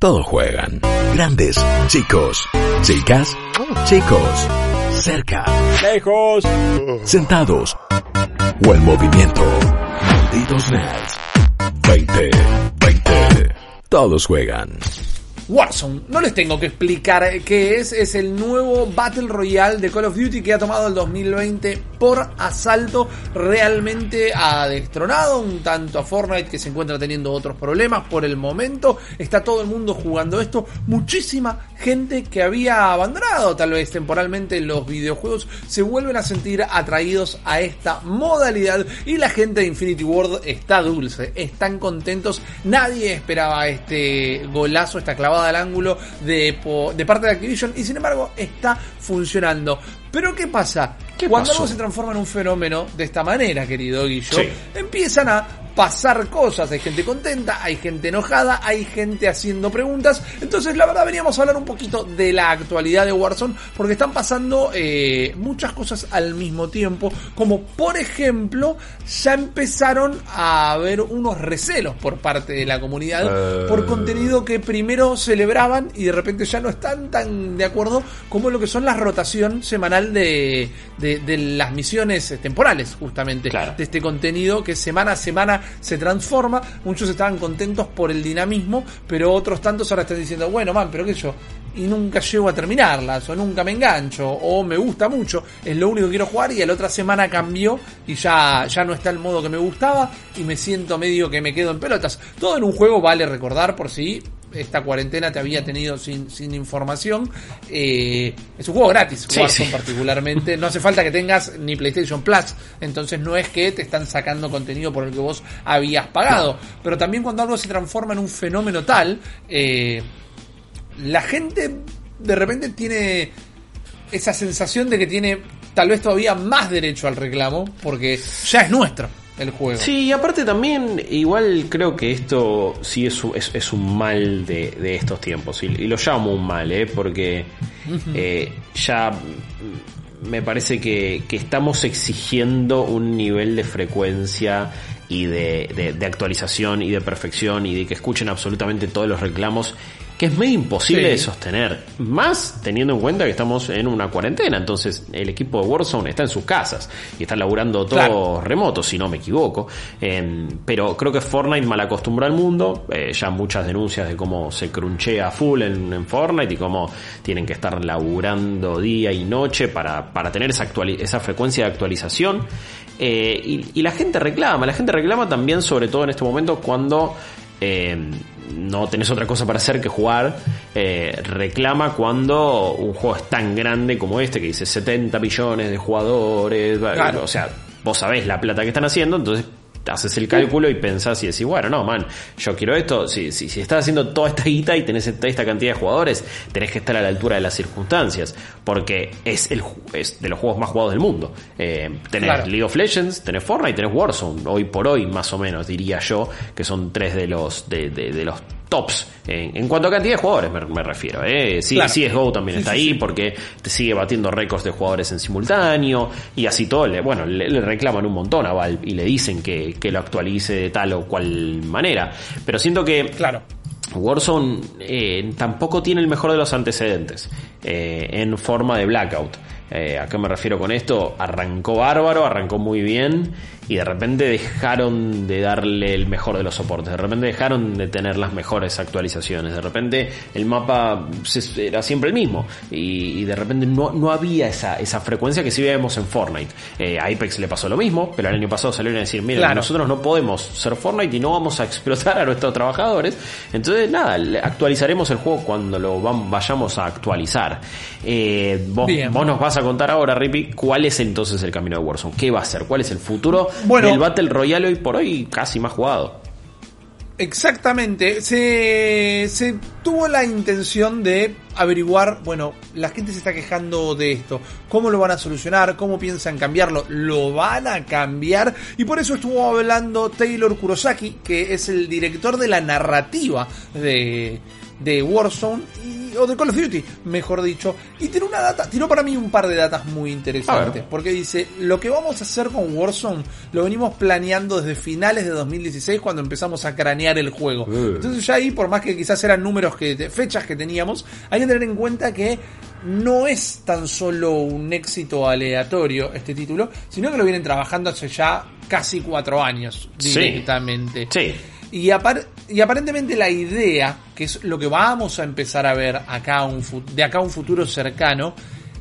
Todos juegan. Grandes, chicos, chicas, chicos, cerca, Lejos. sentados o en movimiento. Malditos nerds. 20, 20. Todos juegan. Warzone, no les tengo que explicar qué es, es el nuevo Battle Royale de Call of Duty que ha tomado el 2020 por asalto, realmente ha destronado un tanto a Fortnite que se encuentra teniendo otros problemas por el momento, está todo el mundo jugando esto, muchísima gente que había abandonado tal vez temporalmente los videojuegos se vuelven a sentir atraídos a esta modalidad y la gente de Infinity World está dulce, están contentos, nadie esperaba este golazo, esta clavada al ángulo de, de parte de Activision y sin embargo está funcionando. Pero ¿qué pasa? Cuando pasó? algo se transforma en un fenómeno de esta manera, querido Guillo, Sí. empiezan a pasar cosas. Hay gente contenta, hay gente enojada, hay gente haciendo preguntas. Entonces, la verdad, veníamos a hablar un poquito de la actualidad de Warzone, porque están pasando eh, muchas cosas al mismo tiempo. Como por ejemplo, ya empezaron a haber unos recelos por parte de la comunidad por contenido que primero celebraban y de repente ya no están tan de acuerdo como lo que son la rotación semanal de, de, de las misiones eh, temporales, justamente, Claro. de este contenido que semana a semana se transforma. Muchos estaban contentos por el dinamismo, pero otros tantos ahora están diciendo, bueno, man, pero qué yo, y nunca llego a terminarlas, o nunca me engancho, o me gusta mucho, es lo único que quiero jugar, y la otra semana cambió y ya, ya no está el modo que me gustaba, y me siento medio que me quedo en pelotas. Todo en un juego vale recordar por si esta cuarentena te había tenido sin, sin información. Eh, es un juego gratis, Sí, Warzone sí. particularmente. No hace falta que tengas ni PlayStation Plus. Entonces no es que te están sacando contenido por el que vos habías pagado. Pero también cuando algo se transforma en un fenómeno tal, eh, la gente de repente tiene esa sensación de que tiene tal vez todavía más derecho al reclamo porque ya es nuestro el juego. Sí, y aparte también, igual creo que esto sí es, un- es, es un mal de, de estos tiempos. Y, y lo llamo un mal, ¿eh? Porque eh, ya me parece que, que estamos exigiendo un nivel de frecuencia y de, de- de actualización y de perfección y de que escuchen absolutamente todos los reclamos que es medio imposible Sí. de sostener. Más teniendo en cuenta que estamos en una cuarentena. Entonces el equipo de Warzone está en sus casas y está laburando todo Claro. remoto, si no me equivoco. Eh, pero creo que Fortnite mal acostumbró al mundo. Eh, ya muchas denuncias de cómo se crunchea full en, en Fortnite y cómo tienen que estar laburando día y noche para, para tener esa, esa frecuencia de actualización. Eh, y, y la gente reclama, la gente reclama también, sobre todo en este momento, cuando eh, no tenés otra cosa para hacer que jugar. Eh, reclama cuando un juego es tan grande como este, que dice 70 millones de jugadores. Claro. O sea, vos sabés la plata que están haciendo, entonces haces el cálculo y pensás y decís, bueno, no, man, yo quiero esto. Si, si, si estás haciendo toda esta guita y tenés esta, esta cantidad de jugadores, tenés que estar a la altura de las circunstancias. Porque es, el, es de los juegos más jugados del mundo. Eh, tenés Claro. League of Legends, tenés Fortnite, tenés Warzone. Hoy por hoy, más o menos, diría yo, que son tres de los, de, de- de los tops en, en cuanto a cantidad de jugadores me, me refiero eh. sí, Claro. CSGO también está ahí porque te sigue batiendo récords de jugadores en simultáneo y así todo le, bueno le, le reclaman un montón a Valve y le dicen que, que lo actualice de tal o cual manera pero siento que Claro. Warzone eh, tampoco tiene el mejor de los antecedentes eh, en forma de blackout. Eh, ¿A qué me refiero con esto? Arrancó bárbaro, arrancó muy bien y de repente dejaron de darle el mejor de los soportes, de repente dejaron de tener las mejores actualizaciones, de repente el mapa era siempre el mismo y, y de repente no, no había esa, esa frecuencia que sí vemos en Fortnite. Eh, a Apex le pasó lo mismo, pero el año pasado salieron a decir, mira, Claro. nosotros no podemos ser Fortnite y no vamos a explotar a nuestros trabajadores. Entonces, nada, actualizaremos el juego cuando lo vayamos a actualizar. Eh, vos, vos nos vas a contar ahora, Rippy, cuál es entonces el camino de Warzone. ¿Qué va a ser? ¿Cuál es el futuro Bueno. del Battle Royale hoy por hoy casi más jugado? Exactamente, se, se tuvo la intención de averiguar, bueno, la gente se está quejando de esto, cómo lo van a solucionar, cómo piensan cambiarlo, lo van a cambiar y por eso estuvo hablando Taylor Kurosaki, que es el director de la narrativa de, de Warzone y, o de Call of Duty, mejor dicho, y tiene una data, tiró para mí un par de datas muy interesantes, porque dice, lo que vamos a hacer con Warzone lo venimos planeando desde finales de 2016 cuando empezamos a cranear el juego. Uh. Entonces ya ahí, por más que quizás eran números que fechas que teníamos, hay que tener en cuenta que no es tan solo un éxito aleatorio este título, sino que lo vienen trabajando hace ya casi cuatro años directamente. Sí. Y, apar- y aparentemente la idea, que es lo que vamos a empezar a ver acá un de acá a un futuro cercano,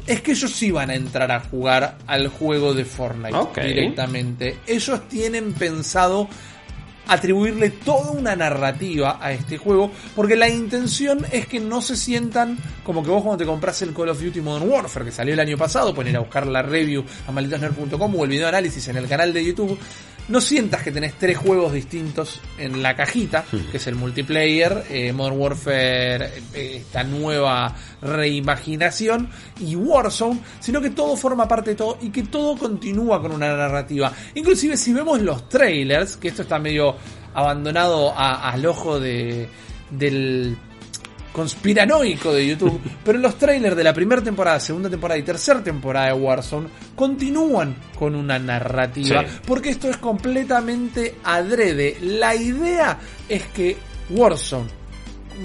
es que ellos sí van a entrar a jugar al juego de Fortnite directamente. Ellos tienen pensado atribuirle toda una narrativa a este juego, porque la intención es que no se sientan como que vos cuando te compras el Call of Duty Modern Warfare, que salió el año pasado, pueden ir a buscar la review a malditosnerd.com o el video análisis en el canal de YouTube, no sientas que tenés tres juegos distintos en la cajita, que es el multiplayer, eh, Modern Warfare, eh, esta nueva reimaginación, y Warzone, sino que todo forma parte de todo y que todo continúa con una narrativa. Inclusive si vemos los trailers, que esto está medio abandonado a- al ojo de, del conspiranoico de YouTube, pero los trailers de la primera temporada, segunda temporada y tercera temporada de Warzone continúan con una narrativa, Sí. porque esto es completamente adrede. La idea es que Warzone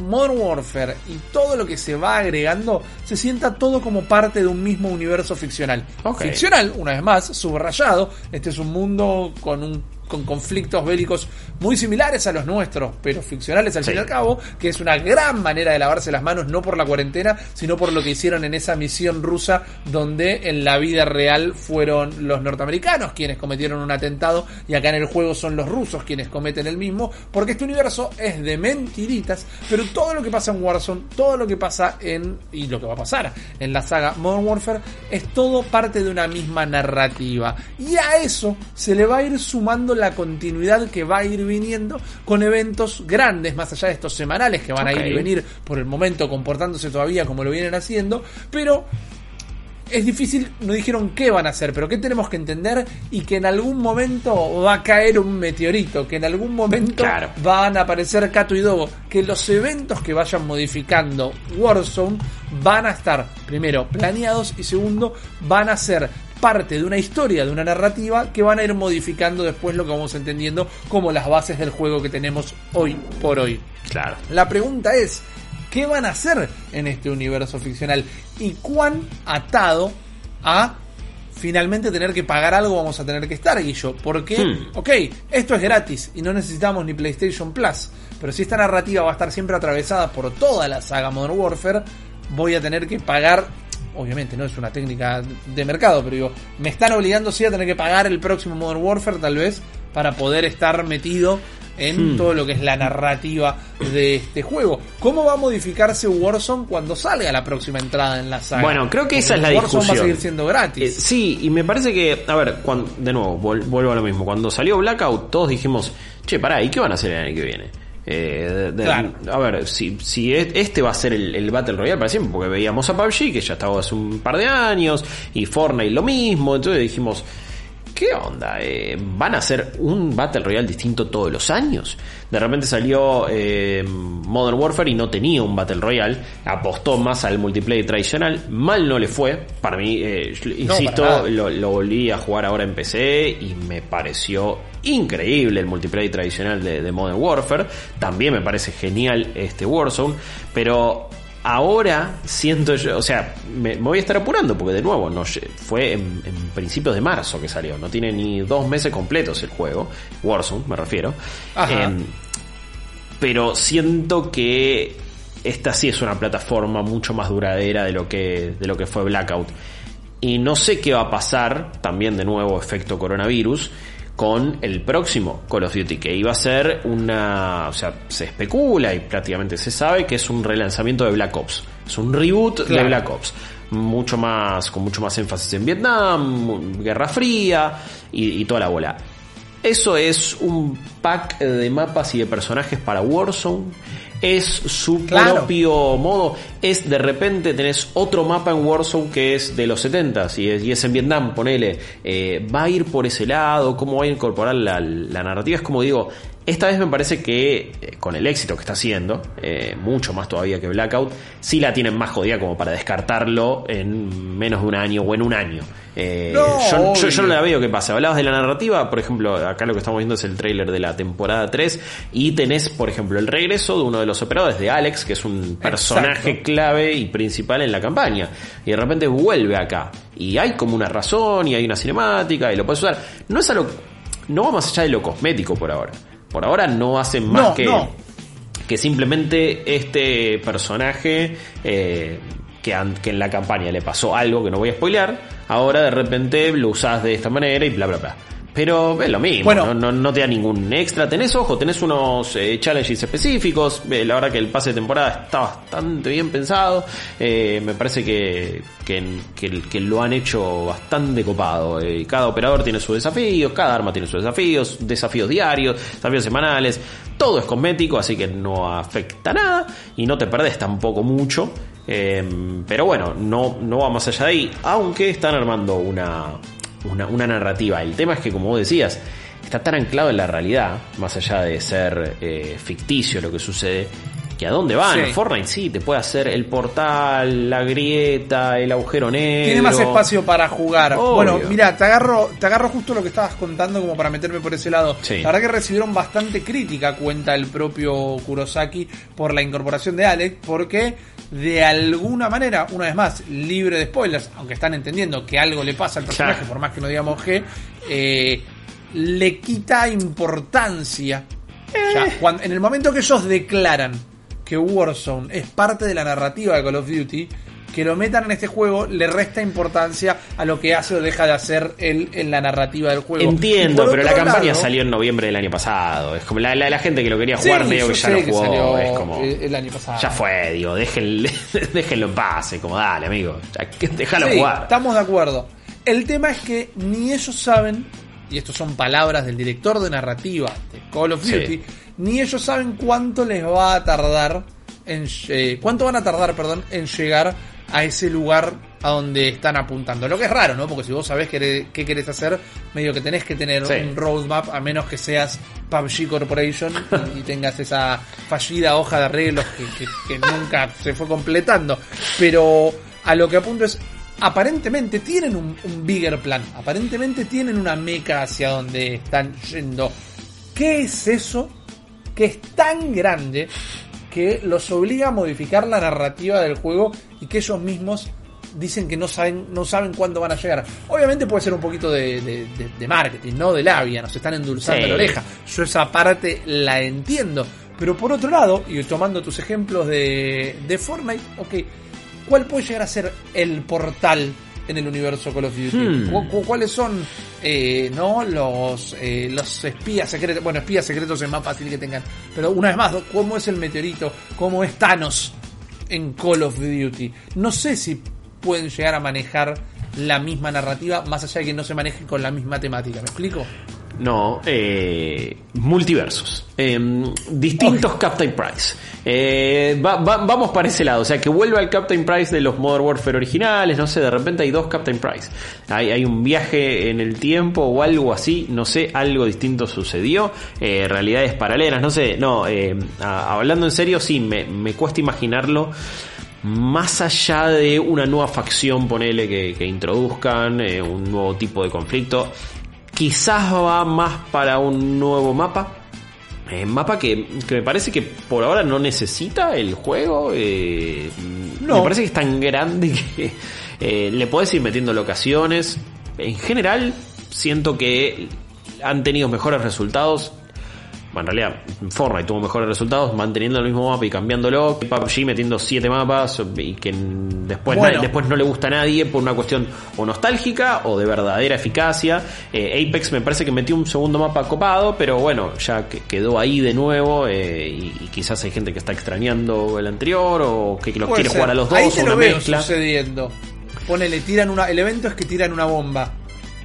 Modern Warfare y todo lo que se va agregando se sienta todo como parte de un mismo universo ficcional. Ficcional, una vez más, subrayado. Este es un mundo con un con conflictos bélicos muy similares a los nuestros, pero ficcionales al Sí. fin y al cabo, que es una gran manera de lavarse las manos, no por la cuarentena, sino por lo que hicieron en esa misión rusa, donde en la vida real fueron los norteamericanos quienes cometieron un atentado, y acá en el juego son los rusos quienes cometen el mismo, porque este universo es de mentiritas, pero todo lo que pasa en Warzone, todo lo que pasa en, y lo que va a pasar en la saga Modern Warfare, es todo parte de una misma narrativa. Y a eso se le va a ir sumando la continuidad que va a ir viniendo con eventos grandes, más allá de estos semanales que van a ir y venir por el momento comportándose todavía como lo vienen haciendo, pero es difícil, no dijeron qué van a hacer, pero qué tenemos que entender y que en algún momento va a caer un meteorito, que en algún momento Claro. van a aparecer Kato y Dogo, que los eventos que vayan modificando Warzone van a estar, primero, planeados y segundo, van a ser parte de una historia, de una narrativa que van a ir modificando después lo que vamos entendiendo como las bases del juego que tenemos hoy por hoy. Claro. La pregunta es, ¿qué van a hacer en este universo ficcional? ¿Y cuán atado a finalmente tener que pagar algo vamos a tener que estar, Guillo? Porque, Hmm. ok, esto es gratis y no necesitamos ni PlayStation Plus, pero si esta narrativa va a estar siempre atravesada por toda la saga Modern Warfare, voy a tener que pagar... Obviamente no es una técnica de mercado, pero digo, me están obligando sí a tener que pagar el próximo Modern Warfare tal vez para poder estar metido en Hmm. todo lo que es la narrativa de este juego. ¿Cómo va a modificarse Warzone cuando salga la próxima entrada en la saga? Bueno, creo que esa Porque es la Warzone va a discusión. seguir siendo Eh, gratis. sí, y me parece que, a ver, cuando, de nuevo, vuelvo a lo mismo. Cuando salió Blackout, todos dijimos, che, pará, ¿y qué van a hacer el año que viene? Eh, de- de- Claro. A ver, si, si es- este va a ser el, el Battle Royale para siempre, porque veíamos a PUBG, que ya estaba hace un par de años, y Fortnite lo mismo, entonces dijimos, ¿qué onda? Eh, ¿Van a hacer un Battle Royale distinto todos los años? De repente salió eh, Modern Warfare y no tenía un Battle Royale, apostó más al multiplayer tradicional, mal no le fue, para mí, eh, No, insisto, para nada. lo, lo volví a jugar ahora en PC y me pareció increíble el multiplayer tradicional de, de Modern Warfare. También me parece genial este Warzone. Pero ahora siento yo, o sea, me, me voy a estar apurando porque de nuevo no fue en, en principios de marzo que salió. No tiene ni dos meses completos el juego. Warzone, me refiero. Em, pero siento que esta sí es una plataforma mucho más duradera de lo que, de lo que fue Blackout. Y no sé qué va a pasar, también de nuevo efecto coronavirus, con el próximo Call of Duty, que iba a ser una, o sea, se especula y prácticamente se sabe que es un relanzamiento de Black Ops. Es un reboot de. Black Ops. Mucho más, con mucho más énfasis en Vietnam, Guerra Fría y, y toda la bola. Eso es un pack de mapas y de personajes para Warzone. Es su Claro. propio modo. Es de repente tenés otro mapa en Warzone que es de los 70 y es, y es en Vietnam, ponele. Eh, va a ir por ese lado, cómo va a incorporar la, la narrativa. Es como digo, esta vez me parece que eh, con el éxito que está haciendo, eh, mucho más todavía que Blackout, sí la tienen más jodida como para descartarlo en menos de un año o en un año. Eh, No, yo, yo- no la veo que pasa. Hablabas de la narrativa, por ejemplo, acá lo que estamos viendo es el tráiler de la temporada 3 y tenés, por ejemplo, el regreso de uno de los operadores de Alex, que es un personaje Exacto. clave y principal en la campaña. Y de repente vuelve acá. Y hay como una razón y hay una cinemática y lo puedes usar. No es algo, no va más allá de lo cosmético por ahora. Por ahora no hacen más No, que, no. que simplemente este personaje eh, que, que en la campaña le pasó algo que no voy a spoilear, ahora de repente lo usás de esta manera y bla bla bla. Pero es lo mismo, Bueno. no, no, no te da ningún extra. Tenés, ojo, tenés unos eh, challenges específicos. Eh, la verdad que el pase de temporada está bastante bien pensado. Eh, me parece que, que, que- que lo han hecho bastante copado. Cada operador tiene sus desafíos, cada arma tiene sus desafíos, desafíos diarios, desafíos semanales. Todo es cosmético, así que no afecta nada y no te perdés tampoco mucho. Pero bueno, no, no va más allá de ahí. Aunque están armando una, una, una narrativa. El tema es que, como vos decías, está tan anclado en la realidad, más allá de ser eh, ficticio lo que sucede, que a dónde van. Sí. Fortnite sí, te puede hacer el portal, la grieta, el agujero negro. Tiene más espacio para jugar. Obvio. Bueno, mira, te agarro, te agarro justo lo que estabas contando como para meterme por ese lado. Sí. La verdad que recibieron bastante crítica, cuenta el propio Kurosaki, por la incorporación de Alex, porque de alguna manera, una vez más, libre de spoilers, aunque están entendiendo que algo le pasa al personaje, Claro. por más que no digamos que, eh, le quita importancia. Eh. Ya, cuando- en el momento que ellos declaran que Warzone es parte de la narrativa de Call of Duty, que lo metan en este juego le resta importancia a lo que hace o deja de hacer él en la narrativa del juego. Entiendo, pero la campaña lado- salió en noviembre del año pasado. Es como la, la, la gente que lo quería Sí, jugar, medio yo que ya lo jugó. Es como. el- año pasado. Ya fue, digo, déjenle- déjenlo en paz. es Como dale, amigo. Déjalo Sí, jugar. Estamos de acuerdo. El tema es que ni ellos saben, y esto son palabras del director de narrativa de Call of Sí. Duty, ni ellos saben cuánto les va a tardar en eh, cuánto van a tardar, perdón, en llegar a ese lugar a donde están apuntando. Lo que es raro, ¿no? Porque si vos sabés qué, qué querés hacer, medio que tenés que tener Sí. un roadmap, a menos que seas PUBG Corporation y, y tengas esa fallida hoja de arreglos que, que- que nunca se fue completando. Pero a lo que apunto es, aparentemente tienen un, un bigger plan, aparentemente tienen una meca hacia donde están yendo. ¿Qué es eso que es tan grande que los obliga a modificar la narrativa del juego y que ellos mismos dicen que no saben, no saben cuándo van a llegar. Obviamente puede ser un poquito de, de- de- de marketing, no de labia, nos están endulzando Sí. la oreja. Yo esa parte la entiendo. Pero por otro lado, y tomando tus ejemplos de, de Fortnite, ok, ¿cuál puede llegar a ser el portal en el universo Call of Duty? Hmm. ¿Cu- cu- ¿Cuáles son eh, no los, eh, los espías secretos? Bueno, espías secretos es más fácil que tengan. Pero una vez más, ¿cómo es el meteorito? ¿Cómo es Thanos en Call of Duty? No sé si pueden llegar a manejar la misma narrativa, más allá de que no se manejen con la misma temática. ¿Me explico? No, eh, multiversos. Eh, distintos Captain Price. Eh, va- va- vamos para ese lado. O sea, que vuelva el Captain Price de los Modern Warfare originales. No sé, de repente hay dos Captain Price. Hay, hay un viaje en el tiempo o algo así. No sé, algo distinto sucedió. Eh, realidades paralelas. No sé, no. eh, a- hablando en serio, sí, me, me cuesta imaginarlo. Más allá de una nueva facción, ponele que, que introduzcan, eh, un nuevo tipo de conflicto, quizás va más para un nuevo mapa. Eh, mapa que, que me parece que por ahora no necesita el juego. eh, No. Me parece que es tan grande que eh, le podés ir metiendo locaciones. En general, siento que han tenido mejores resultados. Bueno, en realidad, Fortnite tuvo mejores resultados manteniendo el mismo mapa y cambiándolo. que PUBG metiendo siete mapas y que después, Bueno. después no le gusta a nadie por una cuestión o nostálgica o de verdadera eficacia. Eh, Apex me parece que metió un segundo mapa copado, pero bueno, ya que quedó ahí de nuevo eh, y, y quizás hay gente que está extrañando el anterior o que, los Puede quiere ser. jugar a los dos Ahí o te una lo veo mezcla. sucediendo. Ponele, tiran una, el evento es que tiran una bomba.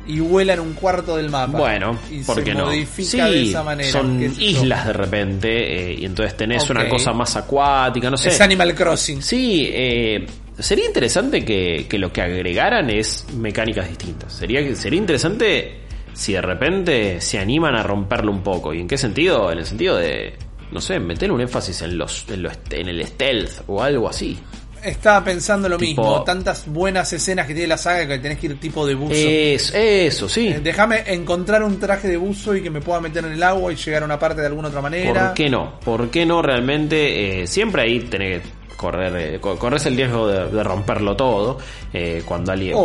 Y vuela en un cuarto del mapa. Bueno, y ¿por se qué no? modifica Sí, de esa manera. son islas de repente, eh, y entonces tenés una cosa más acuática, no sé. Es Animal Crossing. Sí, eh, sería interesante que, que lo que agregaran es mecánicas distintas. Sería, sería interesante si de repente se animan a romperlo un poco. ¿Y en qué sentido? En el sentido de, no sé, meter un énfasis en, los, en, lo- en el stealth o algo así. Estaba pensando lo Tipo- mismo. Tantas buenas escenas que tiene la saga que tenés que ir tipo de buzo. Es, eso, sí. Eh, Déjame encontrar un traje de buzo y que me pueda meter en el agua y llegar a una parte de alguna otra manera. ¿Por qué no? ¿Por qué no realmente? eh, siempre ahí tenés que correr, eh, co- corres el riesgo de, de romperlo todo eh, cuando alguien,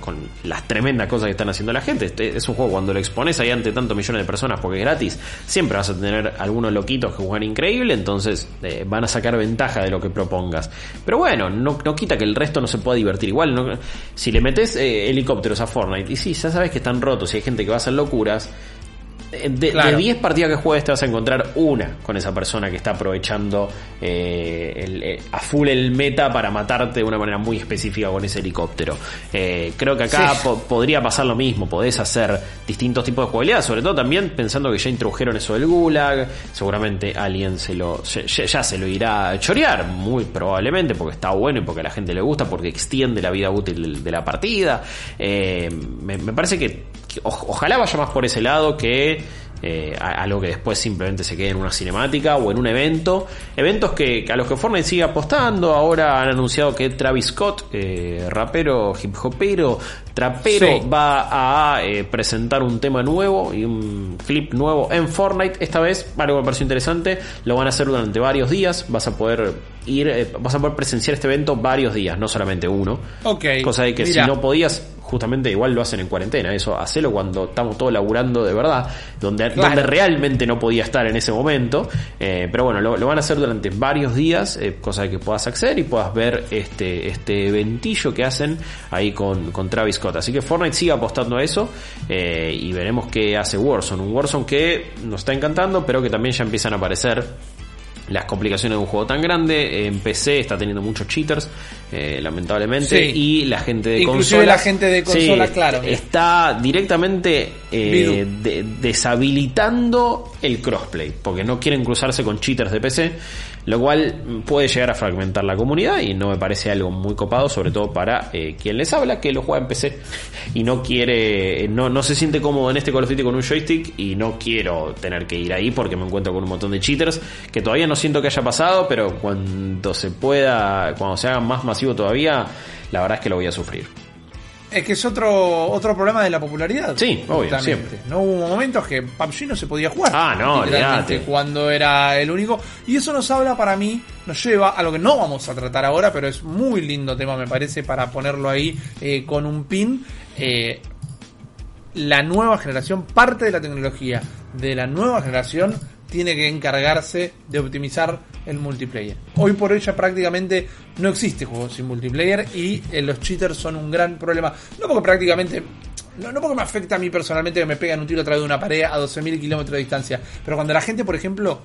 con las tremendas cosas que están haciendo la gente. Este es un juego cuando lo expones ahí ante tantos millones de personas porque es gratis, siempre vas a tener algunos loquitos que juegan increíble, entonces eh, van a sacar ventaja de lo que propongas. Pero bueno, no, no quita que el resto no se pueda divertir igual. no- si le metes eh, helicópteros a Fortnite, y sí, ya sabes que están rotos y hay gente que va a hacer locuras. De, Claro. de 10 partidas que juegues te vas a encontrar una con esa persona que está aprovechando eh, el- eh, a full el meta para matarte de una manera muy específica con ese helicóptero. Eh, creo que acá Sí. po- podría pasar lo mismo, podés hacer distintos tipos de jugabilidad, sobre todo también pensando que ya introdujeron eso del gulag, seguramente alguien se lo ya, se lo irá a chorear, muy probablemente porque está bueno y porque a la gente le gusta, porque extiende la vida útil de la partida. Eh, me, me parece que, ojalá vaya más por ese lado que eh, a- algo que después simplemente se quede en una cinemática o en un evento. Eventos que, a los que Fortnite sigue apostando. Ahora han anunciado que Travis Scott, eh, rapero, hip hopero, trapero, Sí. va a eh, presentar un tema nuevo y un clip nuevo en Fortnite. Esta vez, algo que me pareció interesante, lo van a hacer durante varios días. Vas a poder ir, eh, vas a poder presenciar este evento varios días, no solamente uno. Ok. Cosa de que Mira, si no podías, justamente igual lo hacen en cuarentena. Eso, hacelo cuando estamos todos laburando de verdad, donde, Claro. donde realmente no podía estar en ese momento. Eh, pero bueno, lo, lo van a hacer durante varios días, eh, cosa de que puedas acceder y puedas ver este, este eventillo que hacen ahí con, con Travis Scott. Así que Fortnite sigue apostando a eso eh, y veremos qué hace Warzone. Un Warzone que nos está encantando, pero que también ya empiezan a aparecer las complicaciones de un juego tan grande. En PC está teniendo muchos cheaters, eh, lamentablemente. Sí. Y la gente de Inclusive consolas- la gente de consola, Sí, claro. Está directamente eh, de- deshabilitando el crossplay. Porque no quieren cruzarse con cheaters de PC. Lo cual puede llegar a fragmentar la comunidad. Y no me parece algo muy copado. Sobre todo para eh, quien les habla, que lo juega en PC. Y no quiere. No, no se siente cómodo en este Call of con un joystick. Y no quiero tener que ir ahí porque me encuentro con un montón de cheaters. Que todavía no siento que haya pasado. Pero cuando se pueda. Cuando se haga más masivo todavía. La verdad es que lo voy a sufrir. Es que es otro otro problema de la popularidad. Sí, obvio, siempre. No hubo momentos que PUBG no se podía jugar. Ah, no, literalmente. Cuando era el único. Y eso nos habla para mí, nos lleva a lo que no vamos a tratar ahora, pero es muy lindo tema, me parece, para ponerlo ahí eh, con un pin. Eh, la nueva generación, parte de la tecnología de la nueva generación tiene que encargarse de optimizar el multiplayer. Hoy por hoy ya prácticamente no existe juego sin multiplayer y eh, los cheaters son un gran problema. No porque prácticamente... No, porque me afecta a mí personalmente que me pegan un tiro a través de una pared a 12.000 kilómetros de distancia, pero cuando la gente, por ejemplo,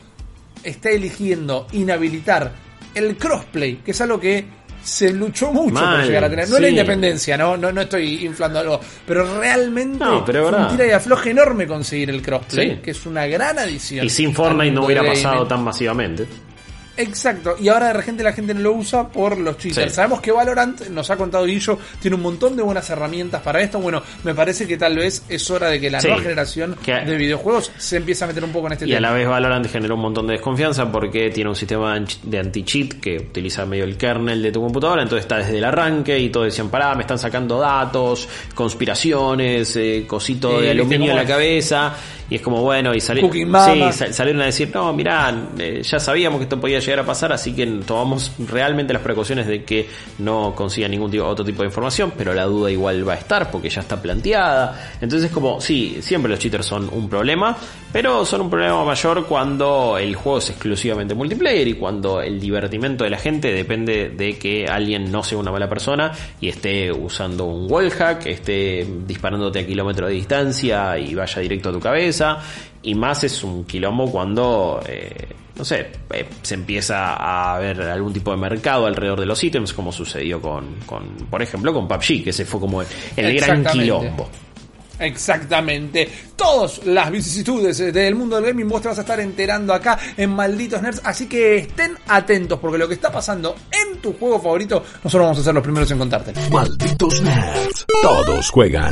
está eligiendo inhabilitar el crossplay, que es algo que se luchó mucho Mal, por llegar a tener. No la sí. independencia, ¿no? no, no estoy inflando algo, pero realmente No, pero es fue un tira y afloje enorme conseguir el crossplay, Sí. que es una gran adición. Y sin Fortnite no hubiera pasado tan masivamente. Exacto, y ahora de repente la gente no lo usa por los cheaters. Sí. Sabemos que Valorant, nos ha contado Guillo, tiene un montón de buenas herramientas para esto. Bueno, me parece que tal vez es hora de que la Sí. nueva generación Que- de videojuegos se empiece a meter un poco en este Y a tema. la vez Valorant generó un montón de desconfianza porque tiene un sistema de anti-cheat que utiliza medio el kernel de tu computadora, entonces está desde el arranque y todos decían, pará, me están sacando datos, conspiraciones, eh, cosito de aluminio en la cabeza, y es como, bueno, y sali- Cooking Mama. sí, sal- salieron a decir, no, mirá, eh, ya sabíamos que esto podía llegar a pasar, así que tomamos realmente las precauciones de que no consigan ningún otro tipo de información, pero la duda igual va a estar porque ya está planteada. Entonces, como, sí, siempre los cheaters son un problema, pero son un problema mayor cuando el juego es exclusivamente multiplayer y cuando el divertimento de la gente depende de que alguien no sea una mala persona y esté usando un wallhack, esté disparándote a kilómetros de distancia y vaya directo a tu cabeza. Y más es un quilombo cuando, eh, no sé, eh, se empieza a ver algún tipo de mercado alrededor de los ítems, como sucedió con, con por ejemplo, con PUBG, que ese fue como el gran Exactamente. quilombo. Exactamente. Todas las vicisitudes del mundo del gaming vos te vas a estar enterando acá en Malditos Nerds. Así que estén atentos porque lo que está pasando en tu juego favorito, nosotros vamos a ser los primeros en contarte. Malditos Nerds. Todos juegan.